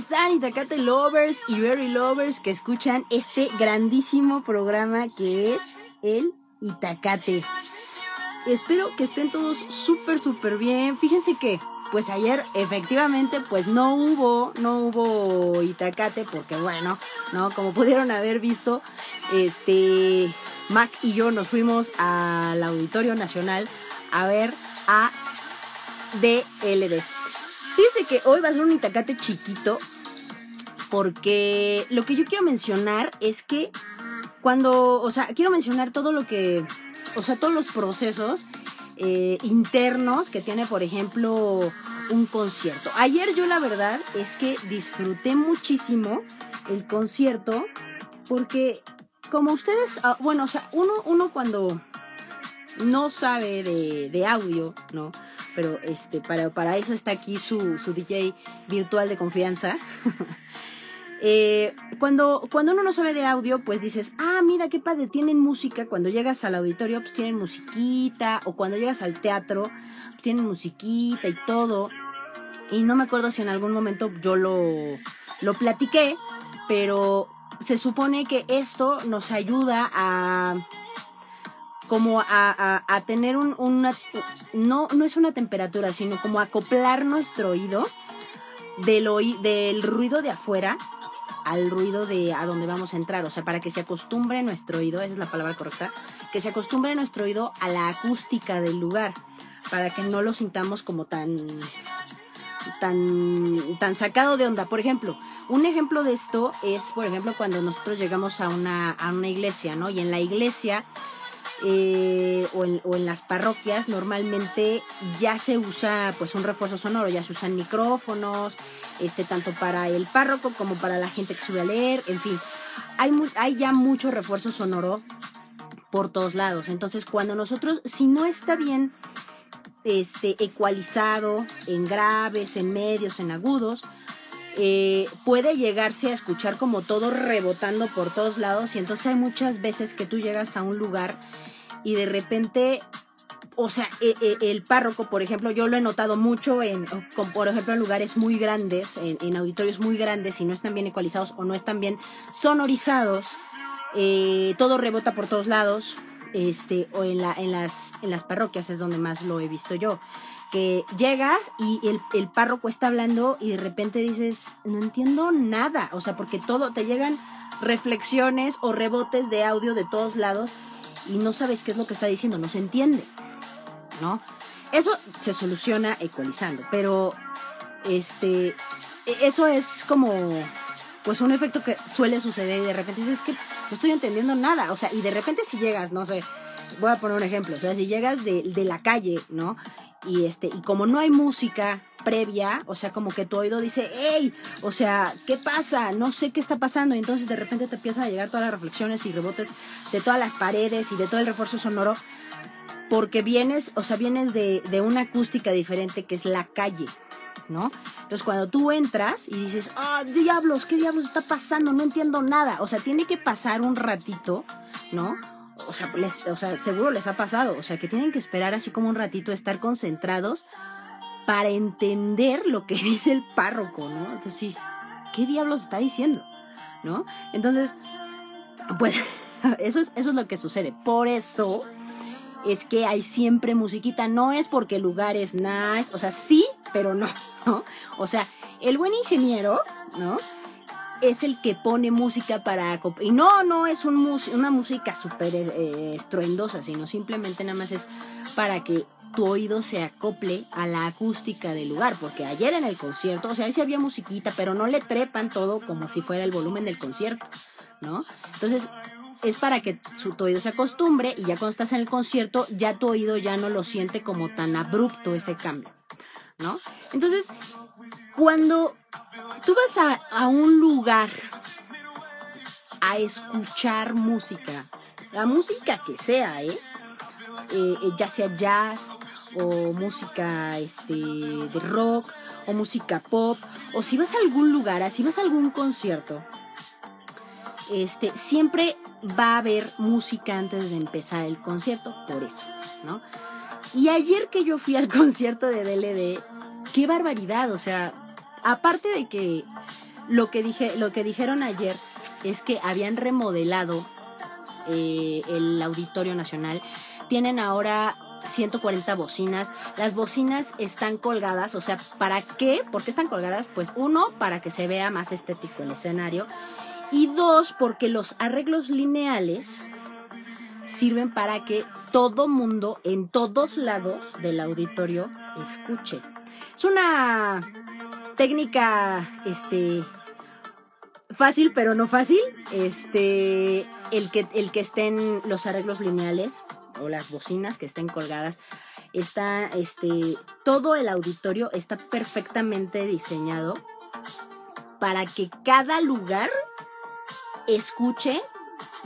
están Itacate Lovers y Very Lovers que escuchan este grandísimo programa que es el Itacate? Espero que estén todos súper, súper bien. Fíjense que, pues ayer efectivamente, pues no hubo, no hubo Itacate porque bueno, ¿no? Como pudieron haber visto, este, Mac y yo nos fuimos al Auditorio Nacional a ver a DLD. Fíjense que hoy va a ser un Itacate chiquito porque lo que yo quiero mencionar es que cuando, o sea, quiero mencionar todo lo que o sea, todos los procesos eh, internos que tiene, por ejemplo, un concierto. Ayer yo la verdad es que disfruté muchísimo el concierto porque como ustedes, ah, bueno, o sea, uno, uno cuando no sabe de, audio, ¿no? Pero este, para, para eso está aquí su, su DJ virtual de confianza. Eh, cuando, cuando uno no sabe de audio, pues dices, ah, mira qué padre, tienen música. Cuando llegas al auditorio, pues tienen musiquita. O cuando llegas al teatro, pues tienen musiquita y todo. Y no me acuerdo si en algún momento yo lo, lo platiqué, pero se supone que esto nos ayuda a como a, a, tener un, una, no, no es una temperatura, sino como acoplar nuestro oído del, del ruido de afuera al ruido de a donde vamos a entrar, o sea, para que se acostumbre nuestro oído, esa es la palabra correcta, que se acostumbre nuestro oído a la acústica del lugar, para que no lo sintamos como tan tan tan sacado de onda. Por ejemplo, un ejemplo de esto es, por ejemplo, cuando nosotros llegamos a una a una iglesia, ¿no? Y en la iglesia eh, o, en, o, en, las parroquias normalmente ya se usa pues un refuerzo sonoro, ya se usan micrófonos, este, tanto para el párroco como para la gente que sube a leer, en fin, hay, hay ya mucho refuerzo sonoro por todos lados. Entonces, cuando nosotros, si no está bien este, ecualizado en graves, en medios, en agudos, eh, puede llegarse a escuchar como todo rebotando por todos lados y entonces hay muchas veces que tú llegas a un lugar y de repente, o sea, e, e, el párroco, por ejemplo, yo lo he notado mucho en, por ejemplo, en lugares muy grandes, en, auditorios muy grandes y no están bien ecualizados o no están bien sonorizados, eh, todo rebota por todos lados, este, o en, la, en, las, en las parroquias es donde más lo he visto yo. Que llegas y el, el párroco está hablando y de repente dices, no entiendo nada, o sea, porque todo, te llegan reflexiones o rebotes de audio de todos lados y no sabes qué es lo que está diciendo, no se entiende, ¿no? Eso se soluciona ecualizando, pero este, e-, eso es como, pues un efecto que suele suceder y de repente dices que no estoy entendiendo nada, o sea, y de repente si llegas, no sé, voy a poner un ejemplo, o sea, si llegas de, de la calle, ¿no? Y este, y como no hay música, previa, o sea, como que tu oído dice, hey, o sea, ¿qué pasa? No sé qué está pasando. Y entonces de repente te empiezan a llegar todas las reflexiones y rebotes de todas las paredes y de todo el refuerzo sonoro, porque vienes, o sea, vienes de, de una acústica diferente que es la calle. ¿no? Entonces cuando tú entras y dices, ah, diablos, ¿qué diablos está pasando? No entiendo nada. O sea, tiene que pasar un ratito, ¿no? O sea, o sea, seguro les ha pasado. O sea, que tienen que esperar así como un ratito, estar concentrados para entender lo que dice el párroco, ¿no? Entonces sí, ¿qué diablos está diciendo? ¿No? Entonces, pues eso es, eso es lo que sucede. Por eso es que hay siempre musiquita. No es porque el lugar es nice, o sea, sí, pero no, ¿no? O sea, el buen ingeniero, ¿no? Es el que pone música para... Y no, no es un una música súper eh, estruendosa, sino simplemente nada más es para que tu oído se acople a la acústica del lugar, porque ayer en el concierto, o sea, ahí sí había musiquita, pero no le trepan todo como si fuera el volumen del concierto, ¿no? Entonces, es para que su, tu oído se acostumbre y ya cuando estás en el concierto, ya tu oído ya no lo siente como tan abrupto ese cambio, ¿no? Entonces, cuando tú vas a, a un lugar a escuchar música, la música que sea, ¿eh? Eh, eh, ya sea jazz o música este, de rock o música pop o si vas a algún lugar, si vas a algún concierto, este, siempre va a haber música antes de empezar el concierto, por eso, ¿no? Y ayer que yo fui al concierto de DLD, qué barbaridad, o sea, aparte de que lo que dije, lo que dijeron ayer es que habían remodelado eh, el Auditorio Nacional. Tienen ahora 140 bocinas. Las bocinas están colgadas, o sea, ¿para qué? ¿Por qué están colgadas? Pues uno, para que se vea más estético el escenario. Y dos, porque los arreglos lineales sirven para que todo mundo en todos lados del auditorio escuche. Es una técnica este fácil pero no fácil, este el que el que estén los arreglos lineales o las bocinas que estén colgadas está este todo el auditorio está perfectamente diseñado para que cada lugar escuche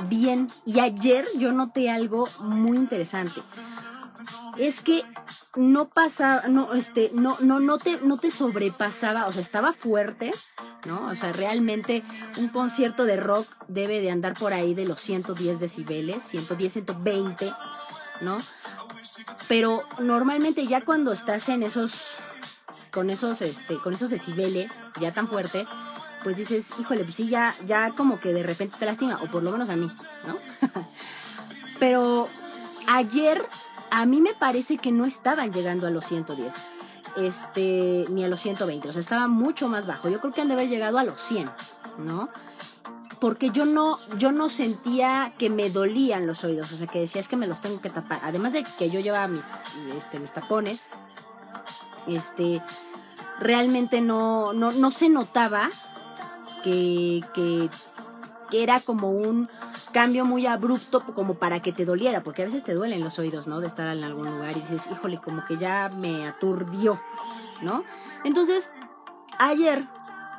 bien. Y ayer yo noté algo muy interesante. Es que no pasaba, no, este, no, no, no te, no te sobrepasaba, o sea, estaba fuerte, ¿no? O sea, realmente un concierto de rock debe de andar por ahí de los 110 decibeles, 110, 120, ¿no? Pero normalmente ya cuando estás en esos, con esos, este, con esos decibeles, ya tan fuerte, pues dices, híjole, pues sí, ya, ya como que de repente te lastima, o por lo menos a mí, ¿no? Pero ayer a mí me parece que no estaban llegando a los 110, este, ni a los 120, o sea, estaba mucho más bajo. Yo creo que han de haber llegado a los 100, ¿no? Porque yo no, yo no sentía que me dolían los oídos, o sea, que decía es que me los tengo que tapar. Además de que yo llevaba mis, este, mis tapones, este, realmente no, no, no se notaba que, que, era como un cambio muy abrupto como para que te doliera, porque a veces te duelen los oídos, ¿no? De estar en algún lugar y dices, híjole, como que ya me aturdió, ¿no? Entonces, ayer,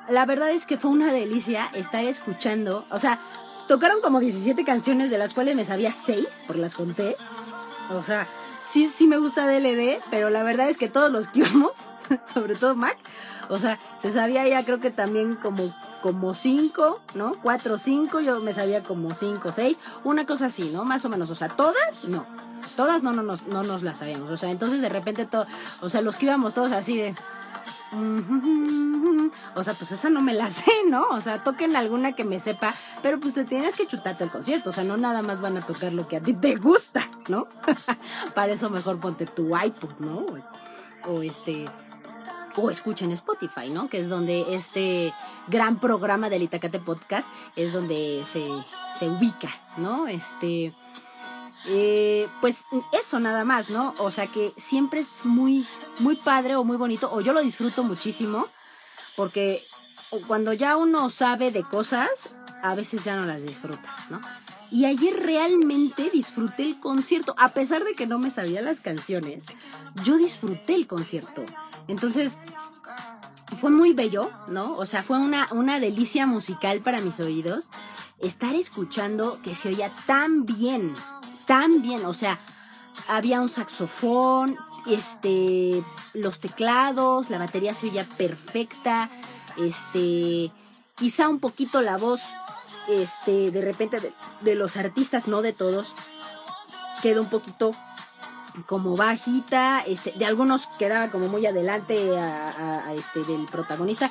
la verdad es que fue una delicia estar escuchando, o sea, tocaron como 17 canciones de las cuales me sabía 6, porque las conté, o sea, sí, sí me gusta DLD, pero la verdad es que todos los que íbamos, sobre todo Mac, o sea, se sabía ya creo que también como como cinco, ¿no? Cuatro, cinco, yo me sabía como cinco, seis, una cosa así, ¿no? Más o menos, o sea, todas, no. Todas no, no, no, no nos las sabíamos. O sea, entonces de repente todo, o sea, los que íbamos todos así de... O sea, pues esa no me la sé, ¿no? O sea, toquen alguna que me sepa, pero pues te tienes que chutarte el concierto, o sea, no nada más van a tocar lo que a ti te gusta, ¿no? Para eso mejor ponte tu iPod, ¿no? O este, o escuchen Spotify, ¿no? Que es donde este gran programa del Itacate Podcast es donde se, se ubica, ¿no? Este, eh, pues eso nada más, ¿no? O sea que siempre es muy, muy padre o muy bonito, o yo lo disfruto muchísimo, porque cuando ya uno sabe de cosas, a veces ya no las disfrutas, ¿no? Y ayer realmente disfruté el concierto, a pesar de que no me sabía las canciones, yo disfruté el concierto. Entonces, fue muy bello, ¿no? O sea, fue una, una delicia musical para mis oídos estar escuchando que se oía tan bien, tan bien, o sea, había un saxofón, este, los teclados, la batería se oía perfecta, este, quizá un poquito la voz, este, de repente de, de los artistas, no de todos, quedó un poquito como bajita, este, de algunos quedaba como muy adelante a, este del protagonista,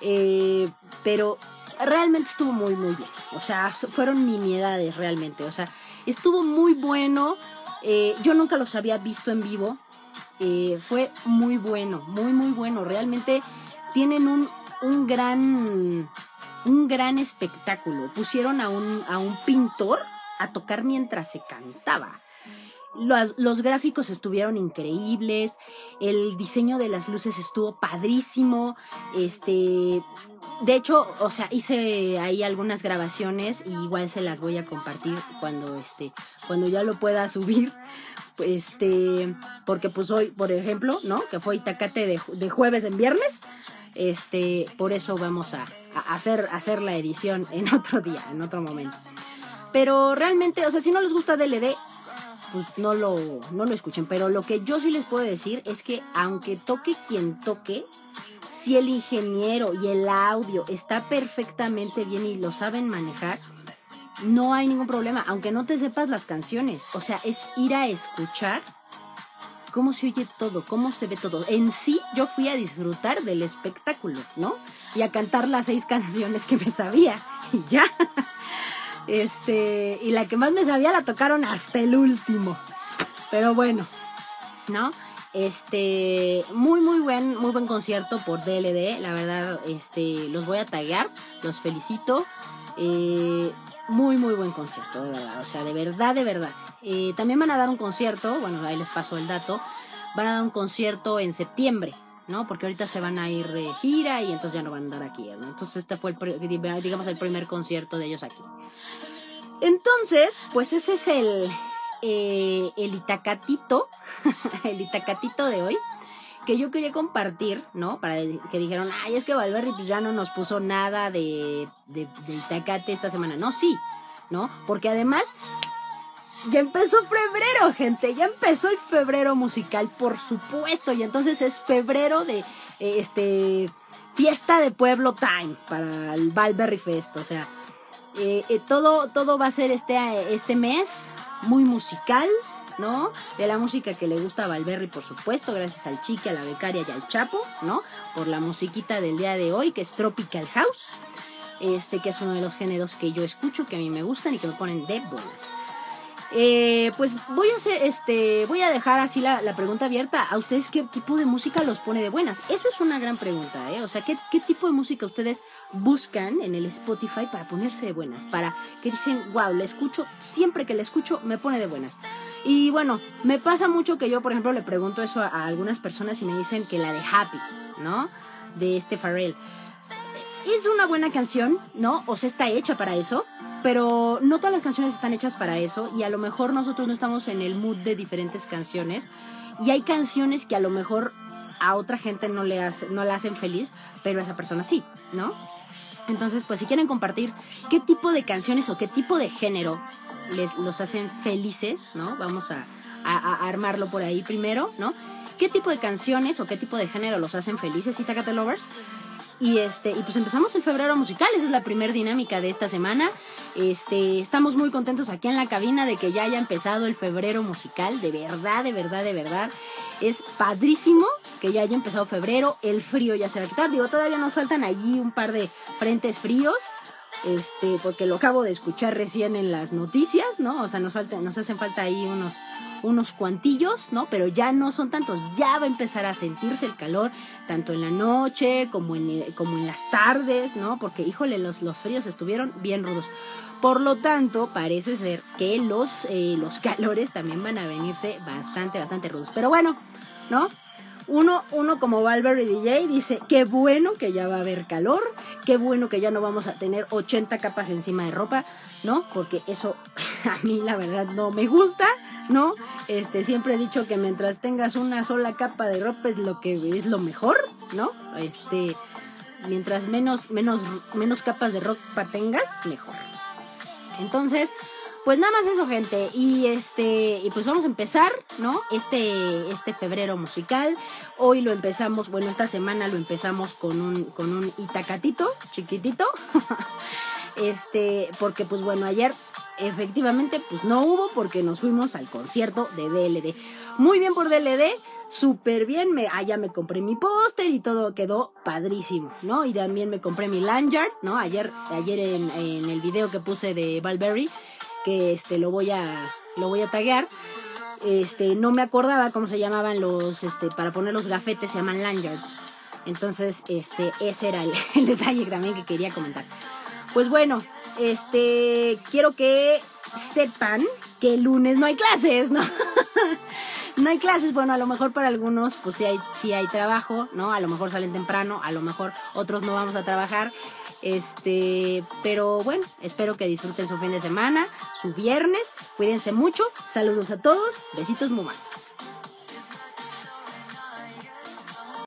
eh, pero realmente estuvo muy muy bien, o sea, fueron nimiedades realmente, o sea, estuvo muy bueno, eh, yo nunca los había visto en vivo, eh, fue muy bueno, muy muy bueno, realmente tienen un, un gran un gran espectáculo, pusieron a un, a un pintor a tocar mientras se cantaba los, gráficos estuvieron increíbles, el diseño de las luces estuvo padrísimo, este, de hecho, o sea, hice ahí algunas grabaciones y igual se las voy a compartir cuando este, cuando ya lo pueda subir, este, porque pues hoy, por ejemplo, ¿no? Que fue Itacate de, de jueves en viernes, este, por eso vamos a, a hacer, hacer la edición en otro día, en otro momento. Pero realmente, o sea, si no les gusta DLD, pues no lo, no lo escuchen. Pero lo que yo sí les puedo decir es que aunque toque quien toque, si el ingeniero y el audio está perfectamente bien y lo saben manejar, no hay ningún problema, aunque no te sepas las canciones. O sea, es ir a escuchar cómo se oye todo, cómo se ve todo. En sí, yo fui a disfrutar del espectáculo, ¿no? Y a cantar las seis canciones que me sabía. Y ya. Este, y la que más me sabía la tocaron hasta el último. Pero bueno, ¿no? Este, muy, muy buen, muy buen concierto por DLD. La verdad, este, los voy a taggear, los felicito. Eh, muy, muy buen concierto, de verdad. O sea, de verdad, de verdad. Eh, también van a dar un concierto, bueno, ahí les paso el dato. Van a dar un concierto en septiembre, ¿no? Porque ahorita se van a ir de gira y entonces ya no van a andar aquí. Entonces este fue el, digamos, el primer concierto de ellos aquí. Entonces, pues ese es el, eh, el itacatito, el itacatito de hoy, que yo quería compartir, ¿no? Para que dijeron, ay, es que Valverde pues ya no nos puso nada de, de, de itacate esta semana. No, sí, ¿no? Porque además ya empezó febrero, gente. Ya empezó el febrero musical, por supuesto. Y entonces es febrero de este fiesta de pueblo time para el Valberry Fest. O sea, eh, eh, todo, todo va a ser este, este mes muy musical, ¿no? De la música que le gusta a Valberry, por supuesto, gracias al Chique, a la becaria y al Chapo, ¿no? Por la musiquita del día de hoy, que es Tropical House, este que es uno de los géneros que yo escucho, que a mí me gustan y que me ponen de buenas. Eh, pues voy a hacer, este, voy a dejar así la, pregunta abierta. ¿A ustedes qué tipo de música los pone de buenas? Eso es una gran pregunta, ¿eh? O sea, ¿qué, qué tipo de música ustedes buscan en el Spotify para ponerse de buenas? Para que dicen, wow, le escucho, siempre que le escucho me pone de buenas. Y bueno, me pasa mucho que yo, por ejemplo, le pregunto eso a, a algunas personas y me dicen que la de Happy, ¿no? De este Pharrell. Es una buena canción, ¿no? O sea, está hecha para eso, pero no todas las canciones están hechas para eso y a lo mejor nosotros no estamos en el mood de diferentes canciones y hay canciones que a lo mejor a otra gente no le, no la hacen feliz, pero a esa persona sí, ¿no? Entonces, pues si quieren compartir qué tipo de canciones o qué tipo de género les los hacen felices, ¿no? Vamos a, a, armarlo por ahí primero, ¿no? ¿Qué tipo de canciones o qué tipo de género los hacen felices, y Lovers? Y este, y pues empezamos el febrero musical, esa es la primera dinámica de esta semana. Este, estamos muy contentos aquí en la cabina de que ya haya empezado el febrero musical, de verdad, de verdad, de verdad. Es padrísimo que ya haya empezado febrero, el frío ya se va a quitar. Digo, todavía nos faltan allí un par de frentes fríos, este, porque lo acabo de escuchar recién en las noticias, ¿no? O sea, nos falta, nos hacen falta ahí unos unos cuantillos, ¿no? Pero ya no son tantos, ya va a empezar a sentirse el calor, tanto en la noche como en, como en las tardes, ¿no? Porque, híjole, los, los fríos estuvieron bien rudos. Por lo tanto, parece ser que los, eh, los calores también van a venirse bastante, bastante rudos. Pero bueno, ¿no? Uno, uno como Valverde DJ dice, qué bueno que ya va a haber calor, qué bueno que ya no vamos a tener 80 capas encima de ropa, ¿no? Porque eso a mí la verdad no me gusta, ¿no? Este, siempre he dicho que mientras tengas una sola capa de ropa es lo que es lo mejor, ¿no? Este, mientras menos, menos, menos capas de ropa tengas, mejor. Entonces, pues nada más eso, gente. Y este, y pues vamos a empezar, ¿no? Este, este febrero musical. Hoy lo empezamos, bueno, esta semana lo empezamos con un, con un itacatito, chiquitito. este, porque pues bueno, ayer efectivamente pues no hubo porque nos fuimos al concierto de DLD. Muy bien por DLD, súper bien, me, allá ah, me compré mi póster y todo quedó padrísimo, ¿no? Y también me compré mi lanyard, ¿no? Ayer, ayer en, en el video que puse de Valberry que este lo voy a lo voy a taguear. Este, no me acordaba cómo se llamaban los este para poner los gafetes, se llaman lanyards. Entonces, este ese era el, el detalle también que quería comentar. Pues bueno, este quiero que sepan que el lunes no hay clases, ¿no? no hay clases, bueno, a lo mejor para algunos pues sí hay, sí hay trabajo, ¿no? A lo mejor salen temprano, a lo mejor otros no vamos a trabajar. Este, pero bueno, espero que disfruten su fin de semana, su viernes. Cuídense mucho. Saludos a todos. Besitos, mamá.